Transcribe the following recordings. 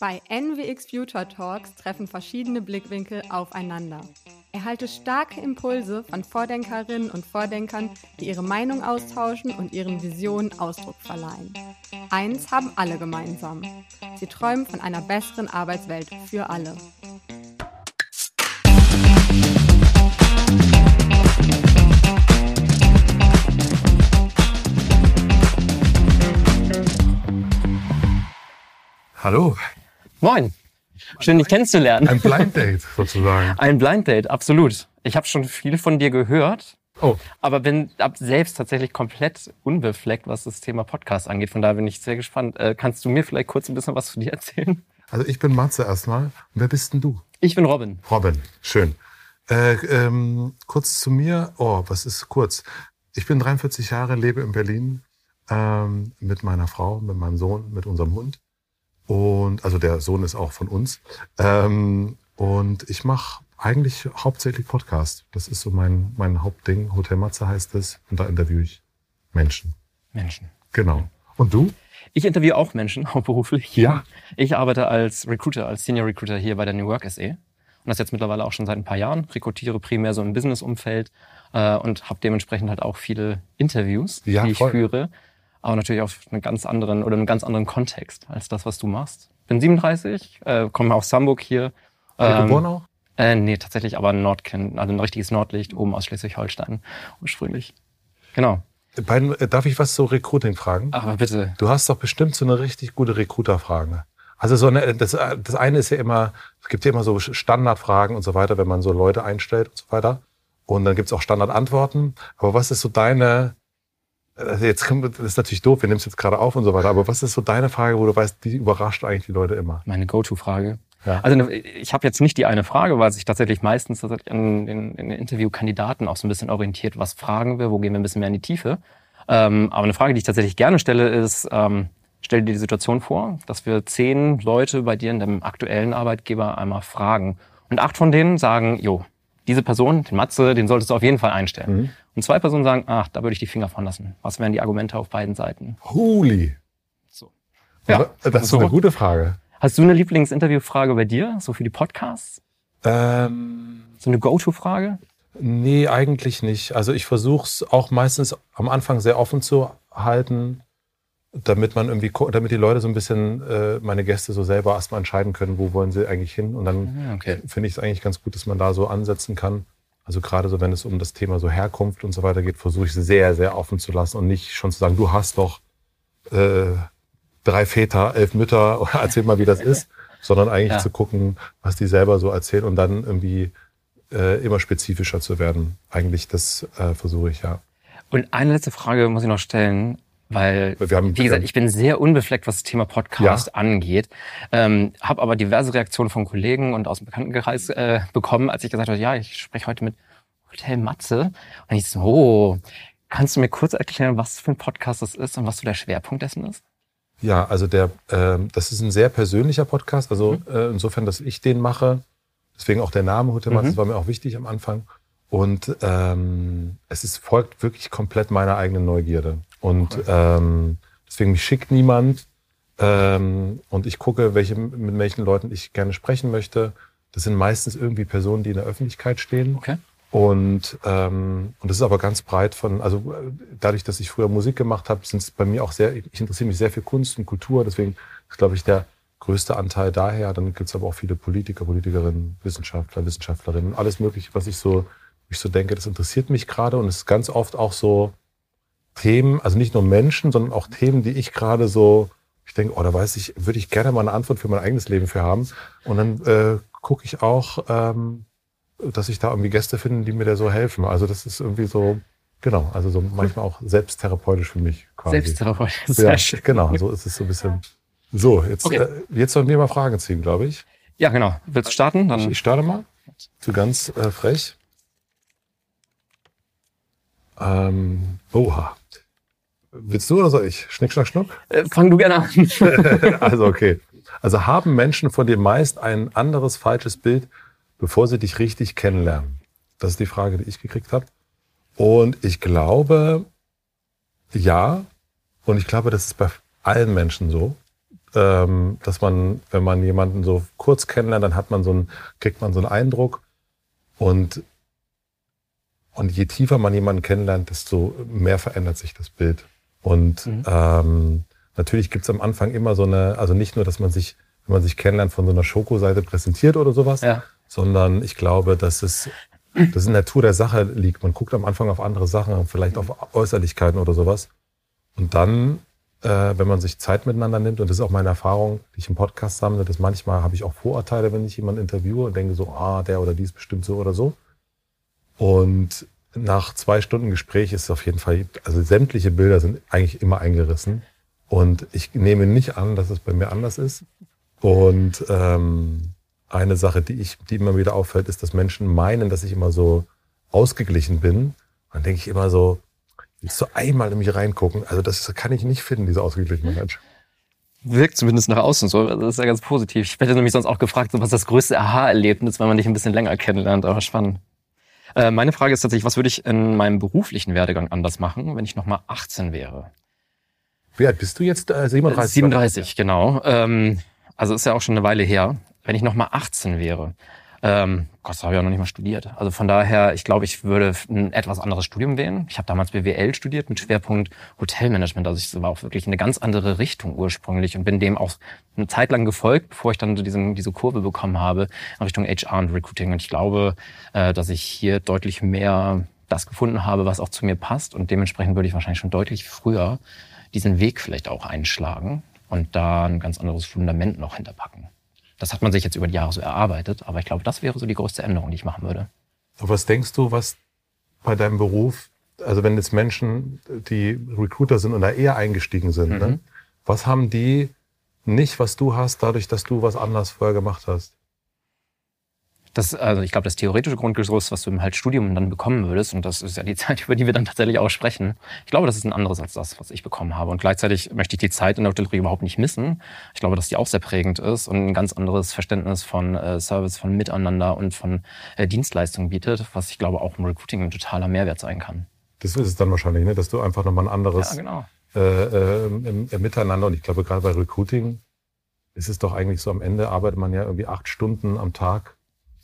Bei NWX Future Talks treffen verschiedene Blickwinkel aufeinander. Erhalte starke Impulse von Vordenkerinnen und Vordenkern, die ihre Meinung austauschen und ihren Visionen Ausdruck verleihen. Eins haben alle gemeinsam. Sie träumen von einer besseren Arbeitswelt für alle. Hallo. Moin. Schön, dich kennenzulernen. Ein Blind Date sozusagen. Ein Blind Date, absolut. Ich habe schon viel von dir gehört, Oh, aber bin ab selbst tatsächlich komplett unbefleckt, was das Thema Podcast angeht. Von daher bin ich sehr gespannt. Äh, kannst du mir vielleicht kurz ein bisschen was von dir erzählen? also ich bin Matze erstmal. Und wer bist denn du? Ich bin Robin. Robin, schön. Äh, ähm, kurz zu mir. Oh, was ist kurz? Ich bin 43 Jahre, lebe in Berlin ähm, mit meiner Frau, mit meinem Sohn, mit unserem Hund. Und also der Sohn ist auch von uns. Ähm, und ich mache eigentlich hauptsächlich Podcast. Das ist so mein, mein Hauptding. Hotel Matze heißt es. Und da interviewe ich Menschen. Menschen. Genau. Und du? Ich interviewe auch Menschen, hauptberuflich. Ja. Ich arbeite als Recruiter, als Senior Recruiter hier bei der New Work SE. Und das jetzt mittlerweile auch schon seit ein paar Jahren. Rekrutiere primär so im Business-Umfeld äh, und habe dementsprechend halt auch viele Interviews, Ja, die ich voll. führe. Aber natürlich auf einen ganz anderen oder einen ganz anderen Kontext als das, was du machst. Bin 37, äh, komme aus Hamburg hier. Ähm, geboren auch? Äh, nee, tatsächlich aber Nordkind, also ein richtiges Nordlicht oben aus Schleswig-Holstein ursprünglich. Genau. Beiden, äh, darf ich was zu Recruiting fragen? Aber bitte. Du hast doch bestimmt so eine richtig gute Recruiter-Frage. Also so eine, das, das eine ist ja immer, es gibt ja immer so Standardfragen und so weiter, wenn man so Leute einstellt und so weiter. Und dann gibt's auch Standardantworten. Aber was ist so deine, also jetzt kommt- das ist natürlich doof, wir nehmen es jetzt gerade auf und so weiter, aber was ist so deine Frage, wo du weißt, die überrascht eigentlich die Leute immer? Meine Go-To-Frage. Ja. Also ne, ich habe jetzt nicht die eine Frage, weil sich tatsächlich meistens tatsächlich an den, den Interviewkandidaten auch so ein bisschen orientiert, was fragen wir, wo gehen wir ein bisschen mehr in die Tiefe. Ähm, aber eine Frage, die ich tatsächlich gerne stelle, ist, ähm, stell dir die Situation vor, dass wir zehn Leute bei dir in deinem aktuellen Arbeitgeber einmal fragen. Und acht von denen sagen, jo, diese Person, den Matze, den solltest du auf jeden Fall einstellen. Mhm. Und zwei Personen sagen, ach, da würde ich die Finger von lassen. Was wären die Argumente auf beiden Seiten? Holy. So. Ja, das ist so. eine gute Frage. Hast du eine Lieblingsinterviewfrage bei dir, so für die Podcasts? Ähm, So eine Go-To-Frage? Nee, eigentlich nicht. Also ich versuche es auch meistens am Anfang sehr offen zu halten, damit man irgendwie, damit die Leute so ein bisschen, äh, meine Gäste so selber erstmal entscheiden können, wo wollen sie eigentlich hin. Und dann Ja, okay. finde ich es eigentlich ganz gut, dass man da so ansetzen kann. Also gerade so, wenn es um das Thema so Herkunft und so weiter geht, versuche ich es sehr, sehr offen zu lassen und nicht schon zu sagen, du hast doch äh, drei Väter, elf Mütter, oder erzähl mal, wie das ist, sondern eigentlich Ja. zu gucken, was die selber so erzählen und dann irgendwie äh, immer spezifischer zu werden. Eigentlich das äh, versuche ich ja. Und eine letzte Frage muss ich noch stellen, weil, Wir haben- wie gesagt, ich bin sehr unbefleckt, was das Thema Podcast angeht, ähm, habe aber diverse Reaktionen von Kollegen und aus dem Bekanntenkreis äh, bekommen, als ich gesagt habe, ja, ich spreche heute mit Hotel Matze. Und ich so, oh, kannst du mir kurz erklären, was für ein Podcast das ist und was so der Schwerpunkt dessen ist? Ja, also der, ähm, das ist ein sehr persönlicher Podcast. Also Mhm. äh, insofern, dass ich den mache. Deswegen auch der Name Hotel Matze, Mhm. war mir auch wichtig am Anfang. Und ähm, es ist, folgt wirklich komplett meiner eigenen Neugierde. Und ähm, deswegen mich schickt niemand. Ähm, und ich gucke, welche, mit welchen Leuten ich gerne sprechen möchte. Das sind meistens irgendwie Personen, die in der Öffentlichkeit stehen. Okay. Und, ähm, und das ist aber ganz breit von, also dadurch, dass ich früher Musik gemacht habe, sind es bei mir auch sehr, ich interessiere mich sehr für Kunst und Kultur, deswegen ist, glaube ich, der größte Anteil daher. Dann gibt es aber auch viele Politiker, Politikerinnen, Wissenschaftler, Wissenschaftlerinnen, alles mögliche, was ich so, ich so denke, das interessiert mich gerade und es ist ganz oft auch so Themen, also nicht nur Menschen, sondern auch Themen, die ich gerade so, ich denke, oh, da weiß ich, würde ich gerne mal eine Antwort für mein eigenes Leben für haben. Und dann äh, gucke ich auch, ähm, dass ich da irgendwie Gäste finde, die mir da so helfen. Also das ist irgendwie so, genau, also so manchmal auch selbsttherapeutisch für mich quasi. Selbsttherapeut. Sehr ja, schön. genau, so ist es so ein bisschen. So, jetzt, Okay. äh, jetzt sollen wir mal Fragen ziehen, glaube ich. Ja, genau. Willst du starten? Dann Ich starte mal. So ganz äh, frech. Ähm, oha. Willst du oder soll ich? Schnick, schnack, schnuck? äh, fang du gerne an. also okay. Also haben Menschen von dir meist ein anderes falsches Bild, bevor sie dich richtig kennenlernen? Das ist die Frage, die ich gekriegt habe. Und ich glaube, ja. Und ich glaube, das ist bei allen Menschen so. ähm, dass man, wenn man jemanden so kurz kennenlernt, dann hat man so einen, kriegt man so einen Eindruck. Und, und je tiefer man jemanden kennenlernt, desto mehr verändert sich das Bild. Und mhm. ähm, natürlich gibt's am Anfang immer so eine, also nicht nur, dass man sich, wenn man sich kennenlernt, von so einer Schokoseite präsentiert oder sowas, ja. sondern ich glaube, dass es das in der Natur der Sache liegt. Man guckt am Anfang auf andere Sachen, vielleicht auf Äußerlichkeiten oder sowas. Und dann äh, wenn man sich Zeit miteinander nimmt, und das ist auch meine Erfahrung, die ich im Podcast sammle, dass manchmal habe ich auch Vorurteile, wenn ich jemanden interviewe und denke so, ah, der oder die ist bestimmt so oder so. Und nach zwei Stunden Gespräch ist auf jeden Fall, also sämtliche Bilder sind eigentlich immer eingerissen. Und ich nehme nicht an, dass es bei mir anders ist. Und ähm, eine Sache, die ich, die immer wieder auffällt, ist, dass Menschen meinen, dass ich immer so ausgeglichen bin. Dann denke ich immer so, Willst du einmal in mich reingucken? Also das kann ich nicht finden, diese ausgeglichene Mensch. Wirkt zumindest nach außen so. Das ist ja ganz positiv. Ich hätte nämlich sonst auch gefragt, was das größte Aha-Erlebnis, wenn man dich ein bisschen länger kennenlernt, aber spannend. Äh, meine Frage ist tatsächlich, was würde ich in meinem beruflichen Werdegang anders machen, wenn ich nochmal 18 wäre? Wie alt bist du jetzt? Äh, 37? 37, genau. Ähm, also ist ja auch schon eine Weile her. Wenn ich nochmal 18 wäre, ähm, Gott, das habe ich auch noch nicht mal studiert. Also von daher, ich glaube, ich würde ein etwas anderes Studium wählen. Ich habe damals BWL studiert mit Schwerpunkt Hotelmanagement. Also ich war auch wirklich eine ganz andere Richtung ursprünglich und bin dem auch eine Zeit lang gefolgt, bevor ich dann so diesen, diese Kurve bekommen habe in Richtung HR und Recruiting. Und ich glaube, äh, dass ich hier deutlich mehr das gefunden habe, was auch zu mir passt. Und dementsprechend würde ich wahrscheinlich schon deutlich früher diesen Weg vielleicht auch einschlagen und da ein ganz anderes Fundament noch hinterpacken. Das hat man sich jetzt über die Jahre so erarbeitet, aber ich glaube, das wäre so die größte Änderung, die ich machen würde. Aber was denkst du, was bei deinem Beruf, also wenn jetzt Menschen, die Recruiter sind und da eher eingestiegen sind, ne, mhm. ne, was haben die nicht, was du hast, dadurch, dass du was anders vorher gemacht hast? Das, also ich glaube, das theoretische Grundgerüst, was du im halt Studium dann bekommen würdest, und das ist ja die Zeit, über die wir dann tatsächlich auch sprechen, ich glaube, das ist ein anderes als das, was ich bekommen habe. Und gleichzeitig möchte ich die Zeit in der Hotellerie überhaupt nicht missen. Ich glaube, dass die auch sehr prägend ist und ein ganz anderes Verständnis von äh, Service, von Miteinander und von äh, Dienstleistungen bietet, was ich glaube auch im Recruiting ein totaler Mehrwert sein kann. Das ist es dann wahrscheinlich, ne? dass du einfach nochmal ein anderes ja, genau. äh, äh, im, im Miteinander und ich glaube gerade bei Recruiting ist es doch eigentlich so, am Ende arbeitet man ja irgendwie acht Stunden am Tag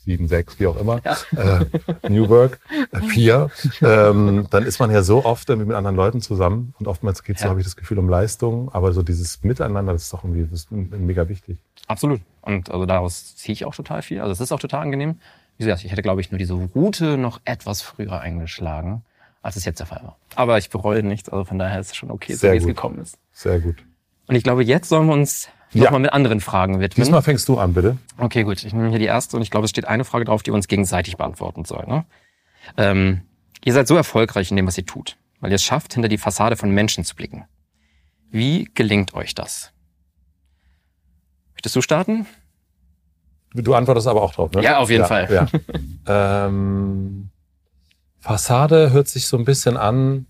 sieben, sechs, wie auch immer, ja. äh, New Work, äh, vier, ähm, dann ist man ja so oft irgendwie mit anderen Leuten zusammen und oftmals geht es, ja. so habe ich das Gefühl, um Leistung, aber so dieses Miteinander, das ist doch irgendwie ist mega wichtig. Absolut. Und also daraus ziehe ich auch total viel. Also es ist auch total angenehm. Wie gesagt, ich hätte, glaube ich, nur diese Route noch etwas früher eingeschlagen, als es jetzt der Fall war. Aber ich bereue nichts, also von daher ist es schon okay, so wie es gekommen ist. Sehr gut. Und ich glaube, jetzt sollen wir uns ja. nochmal mit anderen Fragen widmen. Diesmal fängst du an, bitte. Okay, gut. Ich nehme hier die erste und ich glaube, es steht eine Frage drauf, die wir uns gegenseitig beantworten soll. Ne? Ähm, ihr seid so erfolgreich in dem, was ihr tut, weil ihr es schafft, hinter die Fassade von Menschen zu blicken. Wie gelingt euch das? Möchtest du starten? Du antwortest aber auch drauf, ne? Ja, auf jeden ja, Fall. Ja. ähm, Fassade hört sich so ein bisschen an,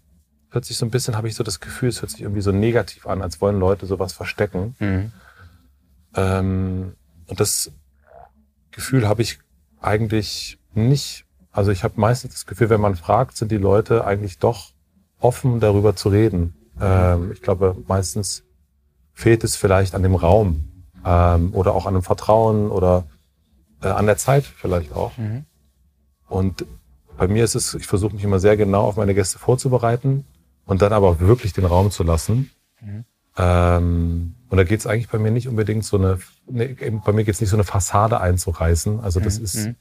hört sich so ein bisschen, habe ich so das Gefühl, es hört sich irgendwie so negativ an, als wollen Leute sowas verstecken. Mhm. Ähm, und das Gefühl habe ich eigentlich nicht. Also ich habe meistens das Gefühl, wenn man fragt, sind die Leute eigentlich doch offen darüber zu reden. Ähm, ich glaube, meistens fehlt es vielleicht an dem Raum ähm, oder auch an dem Vertrauen oder äh, an der Zeit vielleicht auch. Mhm. Und bei mir ist es, ich versuche mich immer sehr genau auf meine Gäste vorzubereiten und dann aber auch wirklich den Raum zu lassen. Mhm. Ähm, und da geht es eigentlich bei mir nicht unbedingt so eine, ne, bei mir geht es nicht so eine Fassade einzureißen. Also das mhm. ist, mhm.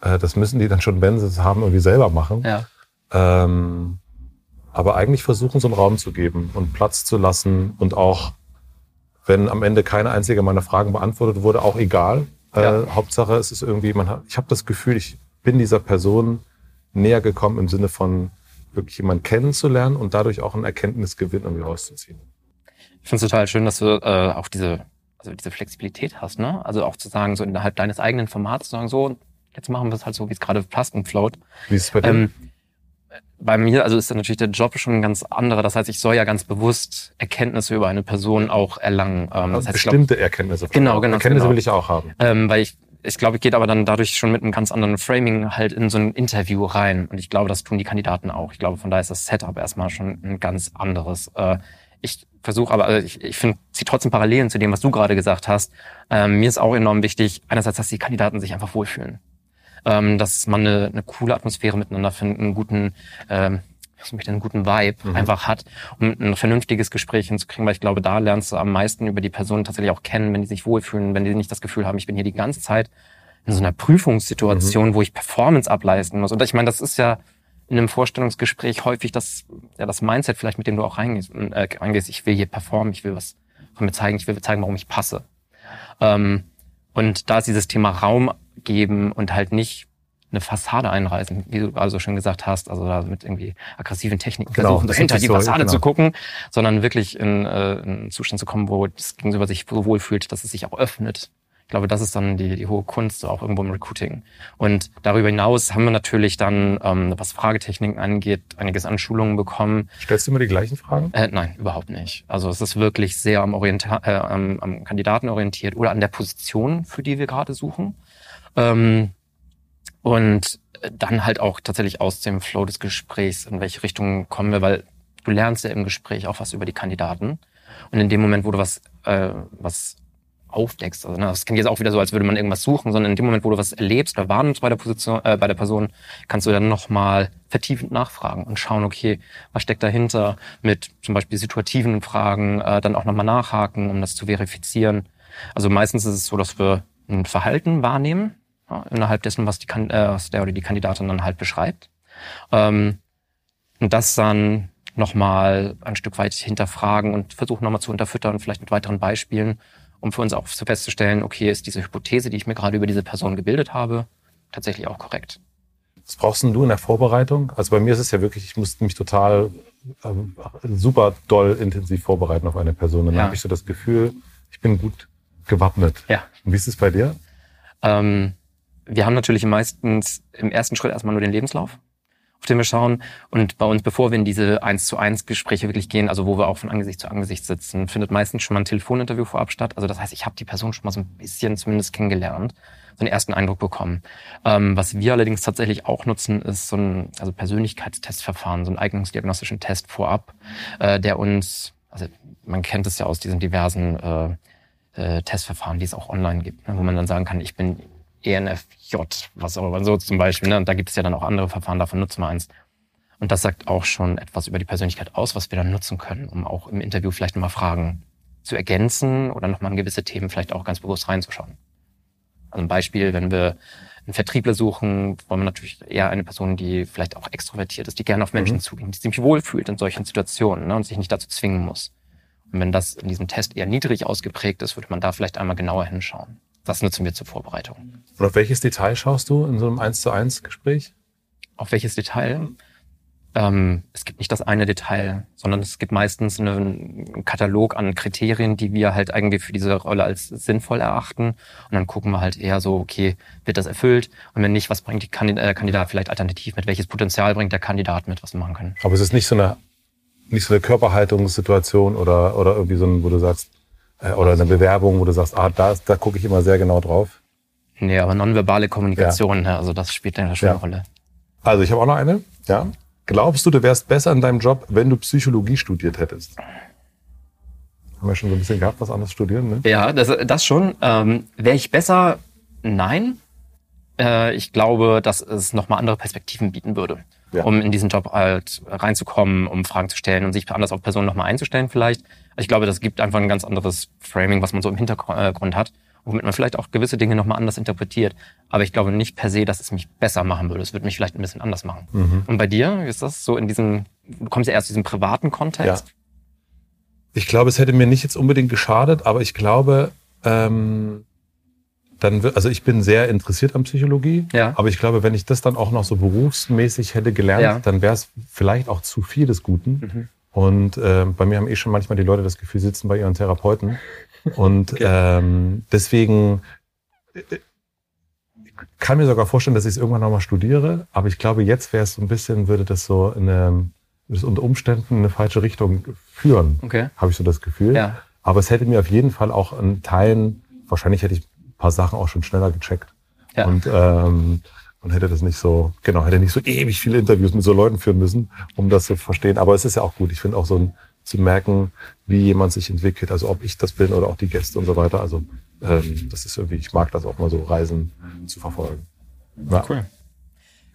äh, das müssen die dann schon, wenn sie es haben, irgendwie selber machen. Ja. Ähm, aber eigentlich versuchen, so einen Raum zu geben und Platz zu lassen und auch, wenn am Ende keine einzige meiner Fragen beantwortet wurde, auch egal. Äh, ja. Hauptsache, es ist irgendwie, man hat, ich habe das Gefühl, ich bin dieser Person näher gekommen im Sinne von wirklich jemanden kennenzulernen und dadurch auch einen Erkenntnisgewinn irgendwie rauszuziehen. Ich finde es total schön, dass du äh, auch diese, also diese Flexibilität hast, ne? Also auch zu sagen, so innerhalb deines eigenen Formats zu sagen, so, jetzt machen wir es halt so, wie es gerade passt und float. Wie ist es bei dir? Ähm, bei mir, also ist dann natürlich der Job schon ein ganz anderer. Das heißt, ich soll ja ganz bewusst Erkenntnisse über eine Person auch erlangen. Ähm, das heißt, Bestimmte glaub, Erkenntnisse. Genau, genau. Erkenntnisse genau. will ich auch haben. Ähm, weil ich, ich glaube, ich geht aber dann dadurch schon mit einem ganz anderen Framing halt in so ein Interview rein. Und ich glaube, das tun die Kandidaten auch. Ich glaube, von daher ist das Setup erstmal schon ein ganz anderes. Äh, ich versuche aber, also ich, ich finde, sie trotzdem Parallelen zu dem, was du gerade gesagt hast. Ähm, mir ist auch enorm wichtig, einerseits, dass die Kandidaten sich einfach wohlfühlen. Ähm, dass man eine, eine coole Atmosphäre miteinander findet, einen guten, ähm, was möchte, einen guten Vibe mhm. einfach hat, um ein vernünftiges Gespräch hinzukriegen, weil ich glaube, da lernst du am meisten über die Person tatsächlich auch kennen, wenn die sich wohlfühlen, wenn die nicht das Gefühl haben, ich bin hier die ganze Zeit in so einer Prüfungssituation, mhm. wo ich Performance ableisten muss. Und ich meine, das ist ja in einem Vorstellungsgespräch häufig das, ja, das Mindset vielleicht, mit dem du auch reingehst, äh, reingehst. Ich will hier performen, ich will was von mir zeigen, ich will zeigen, warum ich passe. Ähm, und da ist dieses Thema Raum geben und halt nicht eine Fassade einreißen, wie du gerade so schön gesagt hast, also da mit irgendwie aggressiven Techniken genau, versuchen, hinter die Fassade genau. zu gucken, sondern wirklich in, äh, in einen Zustand zu kommen, wo das Gegenüber sich so wohl fühlt, dass es sich auch öffnet glaube, das ist dann die, die hohe Kunst auch irgendwo im Recruiting. Und darüber hinaus haben wir natürlich dann, ähm, was Fragetechniken angeht, einiges an Schulungen bekommen. Stellst du immer die gleichen Fragen? Äh, nein, überhaupt nicht. Also es ist wirklich sehr am, Orienta äh, am, am Kandidaten orientiert oder an der Position, für die wir gerade suchen. Ähm, und dann halt auch tatsächlich aus dem Flow des Gesprächs, in welche Richtung kommen wir, weil du lernst ja im Gespräch auch was über die Kandidaten. Und in dem Moment, wo du was, äh, was aufdeckst. Also, ne, das klingt jetzt auch wieder so, als würde man irgendwas suchen, sondern in dem Moment, wo du was erlebst oder wahrnimmst bei der Position, äh, bei der Person, kannst du dann nochmal vertiefend nachfragen und schauen, okay, was steckt dahinter mit zum Beispiel situativen Fragen, äh, dann auch nochmal nachhaken, um das zu verifizieren. Also meistens ist es so, dass wir ein Verhalten wahrnehmen, ja, innerhalb dessen, was, die, äh, was der oder die Kandidatin dann halt beschreibt. Ähm, und das dann nochmal ein Stück weit hinterfragen und versuchen nochmal zu unterfüttern, vielleicht mit weiteren Beispielen, um für uns auch festzustellen, okay, ist diese Hypothese, die ich mir gerade über diese Person gebildet habe, tatsächlich auch korrekt. Was brauchst denn du in der Vorbereitung? Also bei mir ist es ja wirklich, ich musste mich total ähm, super doll intensiv vorbereiten auf eine Person. Und dann ja. habe ich so das Gefühl, ich bin gut gewappnet. Ja. Und wie ist es bei dir? Ähm, wir haben natürlich meistens im ersten Schritt erstmal nur den Lebenslauf auf den wir schauen. Und bei uns, bevor wir in diese eins zu eins Gespräche wirklich gehen, also wo wir auch von Angesicht zu Angesicht sitzen, findet meistens schon mal ein Telefoninterview vorab statt. Also das heißt, ich habe die Person schon mal so ein bisschen zumindest kennengelernt, so einen ersten Eindruck bekommen. Ähm, was wir allerdings tatsächlich auch nutzen, ist so ein also Persönlichkeitstestverfahren, so einen eignungsdiagnostischen Test vorab, äh, der uns, also man kennt es ja aus diesen diversen äh, äh, Testverfahren, die es auch online gibt, ne, wo man dann sagen kann, ich bin ENFJ, was auch immer so zum Beispiel. Ne? Und da gibt es ja dann auch andere Verfahren, davon nutzen wir eins. Und das sagt auch schon etwas über die Persönlichkeit aus, was wir dann nutzen können, um auch im Interview vielleicht nochmal Fragen zu ergänzen oder nochmal in gewisse Themen vielleicht auch ganz bewusst reinzuschauen. Also ein Beispiel, wenn wir einen Vertriebler suchen, wollen wir natürlich eher eine Person, die vielleicht auch extrovertiert ist, die gerne auf Menschen mhm. zugeht, die sich wohlfühlt in solchen Situationen ne, und sich nicht dazu zwingen muss. Und wenn das in diesem Test eher niedrig ausgeprägt ist, würde man da vielleicht einmal genauer hinschauen. Das nutzen wir zur Vorbereitung. Und auf welches Detail schaust du in so einem 1 zu 1 Gespräch? Auf welches Detail? Ähm, es gibt nicht das eine Detail, sondern es gibt meistens einen Katalog an Kriterien, die wir halt eigentlich für diese Rolle als sinnvoll erachten. Und dann gucken wir halt eher so, okay, wird das erfüllt? Und wenn nicht, was bringt die äh, Kandidat vielleicht alternativ mit? Welches Potenzial bringt der Kandidat mit, was wir machen können? Aber es ist nicht so eine, nicht so eine Körperhaltungssituation oder, oder irgendwie so ein, wo du sagst, oder eine Bewerbung, wo du sagst, ah, da, da gucke ich immer sehr genau drauf? Nee, aber nonverbale Kommunikation, ja. Also das spielt ja schon ja. eine Rolle. Also ich habe auch noch eine. Ja. Glaubst du, du wärst besser in deinem Job, wenn du Psychologie studiert hättest? Haben wir schon so ein bisschen gehabt, was anderes studieren, ne? Ja, das, das schon. Ähm, Wäre ich besser? Nein. Äh, ich glaube, dass es nochmal andere Perspektiven bieten würde ja. um in diesen Job halt reinzukommen, um Fragen zu stellen und sich anders auf Personen nochmal einzustellen vielleicht. Ich glaube, das gibt einfach ein ganz anderes Framing, was man so im Hintergrund hat, womit man vielleicht auch gewisse Dinge nochmal anders interpretiert. Aber ich glaube nicht per se, dass es mich besser machen würde. Es würde mich vielleicht ein bisschen anders machen. Mhm. Und bei dir, wie ist das so in diesem, du kommst ja erst aus diesem privaten Kontext. Ja. Ich glaube, es hätte mir nicht jetzt unbedingt geschadet, aber ich glaube, ähm, dann also ich bin sehr interessiert an Psychologie, ja. aber ich glaube, wenn ich das dann auch noch so berufsmäßig hätte gelernt, ja. dann wäre es vielleicht auch zu viel des Guten. Mhm. Und äh, bei mir haben eh schon manchmal die Leute das Gefühl, sitzen bei ihren Therapeuten. Und okay. ähm, deswegen äh, ich kann mir sogar vorstellen, dass ich es irgendwann nochmal studiere, aber ich glaube, jetzt wäre es so ein bisschen, würde das so in eine, das unter Umständen in eine falsche Richtung führen. Okay. Habe ich so das Gefühl. Ja. Aber es hätte mir auf jeden Fall auch in Teilen, wahrscheinlich hätte ich paar Sachen auch schon schneller gecheckt. Ja. Und, ähm, und hätte das nicht so, genau, hätte nicht so ewig viele Interviews mit so Leuten führen müssen, um das zu verstehen. Aber es ist ja auch gut. Ich finde auch so ein zu merken, wie jemand sich entwickelt, also ob ich das bin oder auch die Gäste und so weiter. Also ähm, das ist irgendwie, ich mag das auch mal so Reisen zu verfolgen. Ja. Cool.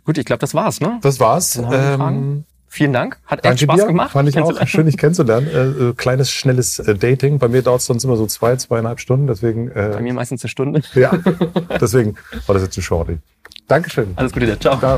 Gut, ich glaube, das war's, ne? Das war's. Ähm, Vielen Dank. Hat echt Spaß dir. gemacht. Fand ich auch schön, dich kennenzulernen. Äh, äh, kleines, schnelles äh, Dating. Bei mir dauert es sonst immer so zwei, zweieinhalb Stunden. Deswegen, äh, Bei mir meistens eine Stunde. Ja, deswegen war das jetzt ein Shorty. Dankeschön. Alles Gute dir. Ciao. Ciao.